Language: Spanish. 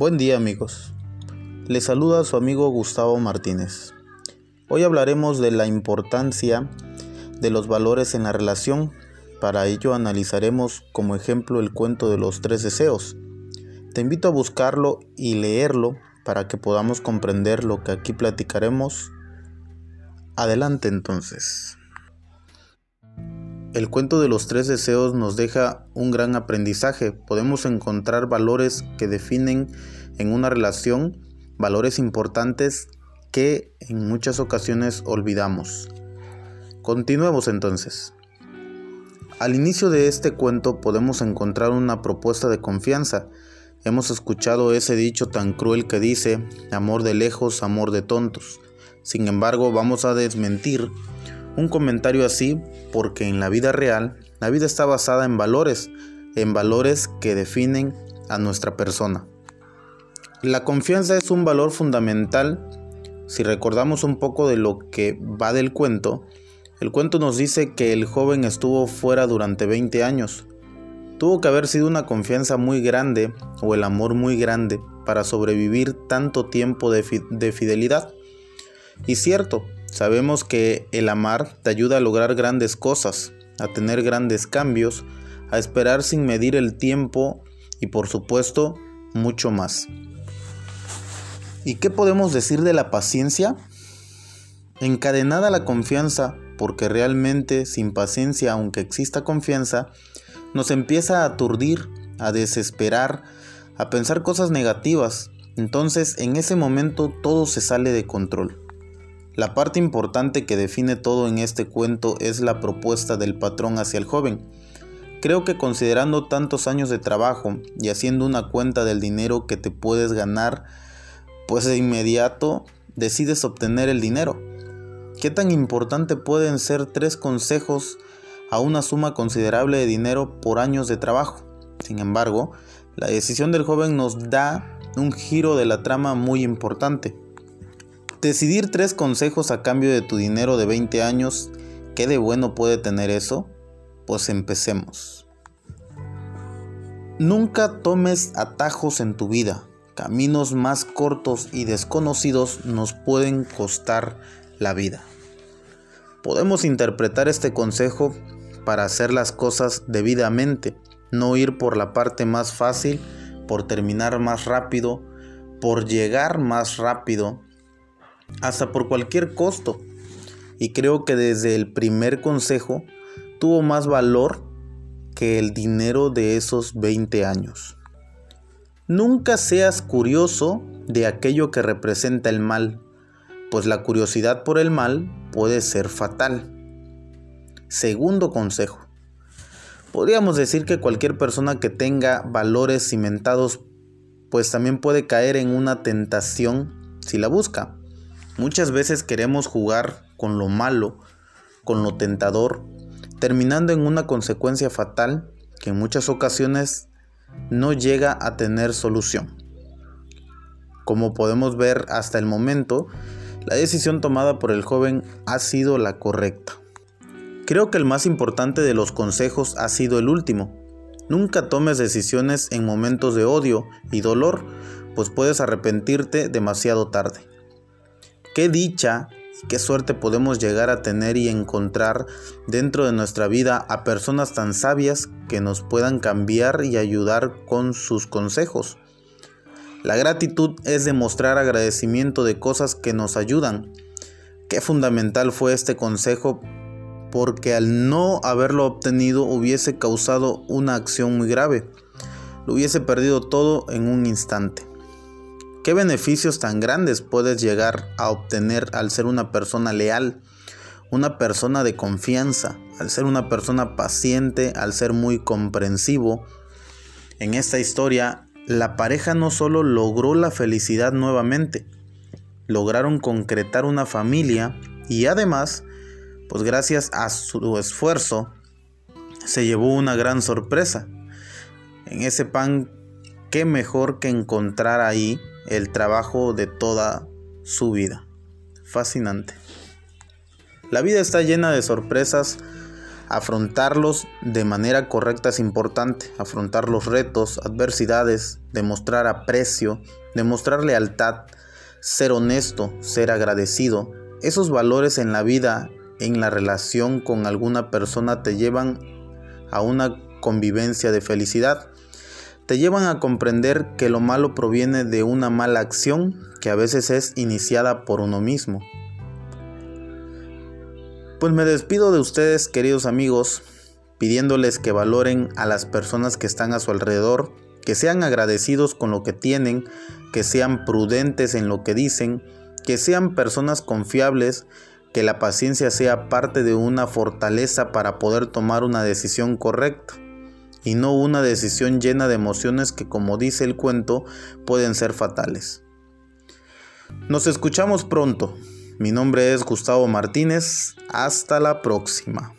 Buen día amigos. Les saluda su amigo Gustavo Martínez. Hoy hablaremos de la importancia de los valores en la relación. Para ello analizaremos como ejemplo el cuento de los tres deseos. Te invito a buscarlo y leerlo para que podamos comprender lo que aquí platicaremos. Adelante entonces. El cuento de los tres deseos nos deja un gran aprendizaje. Podemos encontrar valores que definen en una relación, valores importantes que en muchas ocasiones olvidamos. Continuemos entonces. Al inicio de este cuento podemos encontrar una propuesta de confianza. Hemos escuchado ese dicho tan cruel que dice, amor de lejos, amor de tontos. Sin embargo, vamos a desmentir un comentario así porque en la vida real la vida está basada en valores, en valores que definen a nuestra persona. La confianza es un valor fundamental. Si recordamos un poco de lo que va del cuento, el cuento nos dice que el joven estuvo fuera durante 20 años. Tuvo que haber sido una confianza muy grande o el amor muy grande para sobrevivir tanto tiempo de, de fidelidad. Y cierto, Sabemos que el amar te ayuda a lograr grandes cosas, a tener grandes cambios, a esperar sin medir el tiempo y por supuesto mucho más. ¿Y qué podemos decir de la paciencia? Encadenada la confianza, porque realmente sin paciencia, aunque exista confianza, nos empieza a aturdir, a desesperar, a pensar cosas negativas. Entonces en ese momento todo se sale de control. La parte importante que define todo en este cuento es la propuesta del patrón hacia el joven. Creo que considerando tantos años de trabajo y haciendo una cuenta del dinero que te puedes ganar, pues de inmediato decides obtener el dinero. ¿Qué tan importante pueden ser tres consejos a una suma considerable de dinero por años de trabajo? Sin embargo, la decisión del joven nos da un giro de la trama muy importante. Decidir tres consejos a cambio de tu dinero de 20 años, ¿qué de bueno puede tener eso? Pues empecemos. Nunca tomes atajos en tu vida. Caminos más cortos y desconocidos nos pueden costar la vida. Podemos interpretar este consejo para hacer las cosas debidamente, no ir por la parte más fácil, por terminar más rápido, por llegar más rápido, hasta por cualquier costo. Y creo que desde el primer consejo tuvo más valor que el dinero de esos 20 años. Nunca seas curioso de aquello que representa el mal, pues la curiosidad por el mal puede ser fatal. Segundo consejo. Podríamos decir que cualquier persona que tenga valores cimentados, pues también puede caer en una tentación si la busca. Muchas veces queremos jugar con lo malo, con lo tentador, terminando en una consecuencia fatal que en muchas ocasiones no llega a tener solución. Como podemos ver hasta el momento, la decisión tomada por el joven ha sido la correcta. Creo que el más importante de los consejos ha sido el último. Nunca tomes decisiones en momentos de odio y dolor, pues puedes arrepentirte demasiado tarde. Qué dicha y qué suerte podemos llegar a tener y encontrar dentro de nuestra vida a personas tan sabias que nos puedan cambiar y ayudar con sus consejos. La gratitud es demostrar agradecimiento de cosas que nos ayudan. Qué fundamental fue este consejo porque al no haberlo obtenido hubiese causado una acción muy grave. Lo hubiese perdido todo en un instante. ¿Qué beneficios tan grandes puedes llegar a obtener al ser una persona leal, una persona de confianza, al ser una persona paciente, al ser muy comprensivo? En esta historia, la pareja no solo logró la felicidad nuevamente, lograron concretar una familia y además, pues gracias a su esfuerzo, se llevó una gran sorpresa. En ese pan, qué mejor que encontrar ahí el trabajo de toda su vida. Fascinante. La vida está llena de sorpresas Afrontarlos de manera correcta es importante. Afrontar los retos, adversidades, demostrar aprecio, demostrar lealtad, ser honesto, ser agradecido. Esos valores en la vida, en la relación con alguna persona te llevan a una convivencia de felicidad. Te llevan a comprender que lo malo proviene de una mala acción que a veces es iniciada por uno mismo. Pues me despido de ustedes, queridos amigos, pidiéndoles que valoren a las personas que están a su alrededor, que sean agradecidos con lo que tienen, que sean prudentes en lo que dicen, que sean personas confiables, que la paciencia sea parte de una fortaleza para poder tomar una decisión correcta y no una decisión llena de emociones que como dice el cuento pueden ser fatales. Nos escuchamos pronto. Mi nombre es Gustavo Martínez. Hasta la próxima.